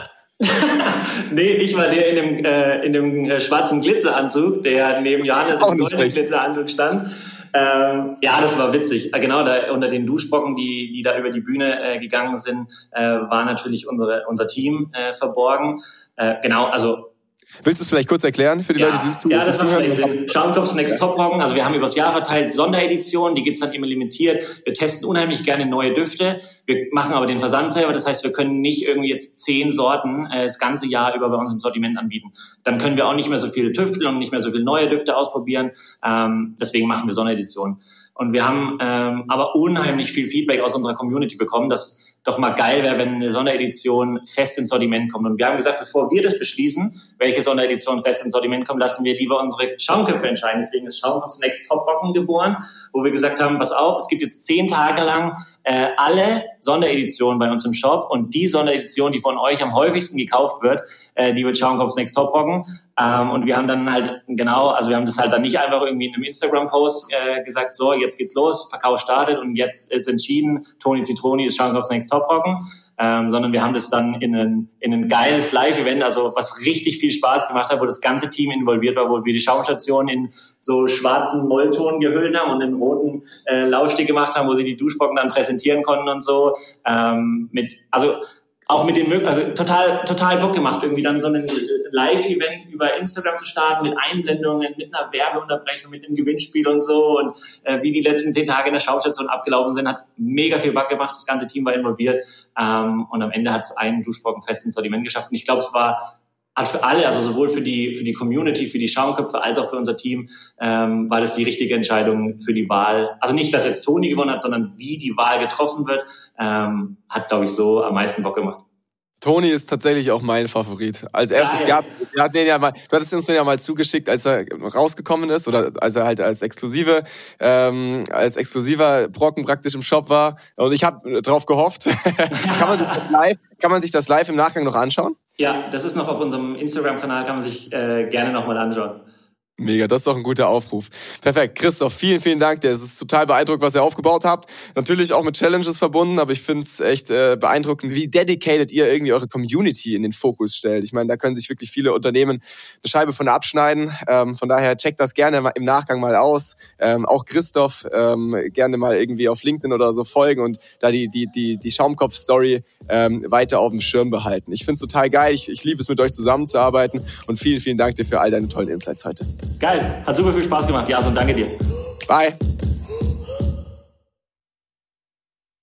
Nee, ich war der in dem, äh, in dem äh, schwarzen Glitzeranzug, der neben Johannes im goldenen Glitzeranzug stand. Ähm, ja, das war witzig. Äh, genau, da unter den Duschbrocken, die, die da über die Bühne äh, gegangen sind, äh, war natürlich unsere, unser Team äh, verborgen. Äh, genau, also Willst du es vielleicht kurz erklären für die ja, Leute, die es zuhören? Ja, das macht vielleicht Sinn. Schaumkopfs Next Top Roggen. Also wir haben übers Jahr verteilt Sondereditionen, die gibt's dann immer limitiert. Wir testen unheimlich gerne neue Düfte. Wir machen aber den Versand selber. Das heißt, wir können nicht irgendwie jetzt zehn Sorten äh, das ganze Jahr über bei uns im Sortiment anbieten. Dann können wir auch nicht mehr so viele tüfteln und nicht mehr so viele neue Düfte ausprobieren. Ähm, deswegen machen wir Sondereditionen. Und wir haben ähm, aber unheimlich viel Feedback aus unserer Community bekommen, dass doch mal geil wäre, wenn eine Sonderedition fest ins Sortiment kommt. Und wir haben gesagt, bevor wir das beschließen, welche Sonderedition fest ins Sortiment kommt, lassen wir lieber unsere Schaumköpfe entscheiden. Deswegen ist Schaumkopf Next Top Rocken geboren, wo wir gesagt haben, pass auf, es gibt jetzt zehn Tage lang äh, alle Sondereditionen bei uns im Shop und die Sonderedition, die von euch am häufigsten gekauft wird, äh, die wird Schaumkopf Next Top Rocken. Ähm, und wir haben dann halt genau, also wir haben das halt dann nicht einfach irgendwie in einem Instagram-Post äh, gesagt, so, jetzt geht's los, Verkauf startet und jetzt ist entschieden, Toni Zitroni ist Schaumkopf Next Top Rocken. Ähm, sondern wir haben das dann in ein, in ein geiles Live-Event, also was richtig viel Spaß gemacht hat, wo das ganze Team involviert war, wo wir die Schaumstation in so schwarzen Mollton gehüllt haben und in roten äh, Laufsteg gemacht haben, wo sie die Duschbrocken dann präsentieren konnten und so. Ähm, mit, also auch mit den also total total Bock gemacht, irgendwie dann so ein Live-Event über Instagram zu starten mit Einblendungen, mit einer Werbeunterbrechung, mit einem Gewinnspiel und so und äh, wie die letzten zehn Tage in der Schaustation abgelaufen sind, hat mega viel Bock gemacht. Das ganze Team war involviert ähm, und am Ende hat es einen Duschbrocken fest ins Sortiment geschafft. Und ich glaube, es war hat für alle, also sowohl für die, für die Community, für die Schaumköpfe als auch für unser Team, ähm, war das die richtige Entscheidung für die Wahl. Also nicht, dass jetzt Toni gewonnen hat, sondern wie die Wahl getroffen wird, ähm, hat, glaube ich, so am meisten Bock gemacht. Toni ist tatsächlich auch mein Favorit. Als erstes Geil. gab, wir hatten den ja mal, du hattest uns den ja mal zugeschickt, als er rausgekommen ist oder als er halt als exklusive, ähm, als exklusiver Brocken praktisch im Shop war. Und ich habe drauf gehofft. kann man sich das live, kann man sich das live im Nachgang noch anschauen? Ja, das ist noch auf unserem Instagram-Kanal, kann man sich äh, gerne nochmal anschauen. Mega, das ist doch ein guter Aufruf. Perfekt. Christoph, vielen, vielen Dank dir. Es ist total beeindruckend, was ihr aufgebaut habt. Natürlich auch mit Challenges verbunden, aber ich finde es echt äh, beeindruckend, wie dedicated ihr irgendwie eure Community in den Fokus stellt. Ich meine, da können sich wirklich viele Unternehmen eine Scheibe von abschneiden. Ähm, von daher checkt das gerne im Nachgang mal aus. Ähm, auch Christoph ähm, gerne mal irgendwie auf LinkedIn oder so folgen und da die, die, die, die Schaumkopf-Story ähm, weiter auf dem Schirm behalten. Ich finde es total geil. Ich, ich liebe es, mit euch zusammenzuarbeiten und vielen, vielen Dank dir für all deine tollen Insights heute. Geil, hat super viel Spaß gemacht, Jason, danke dir. Bye.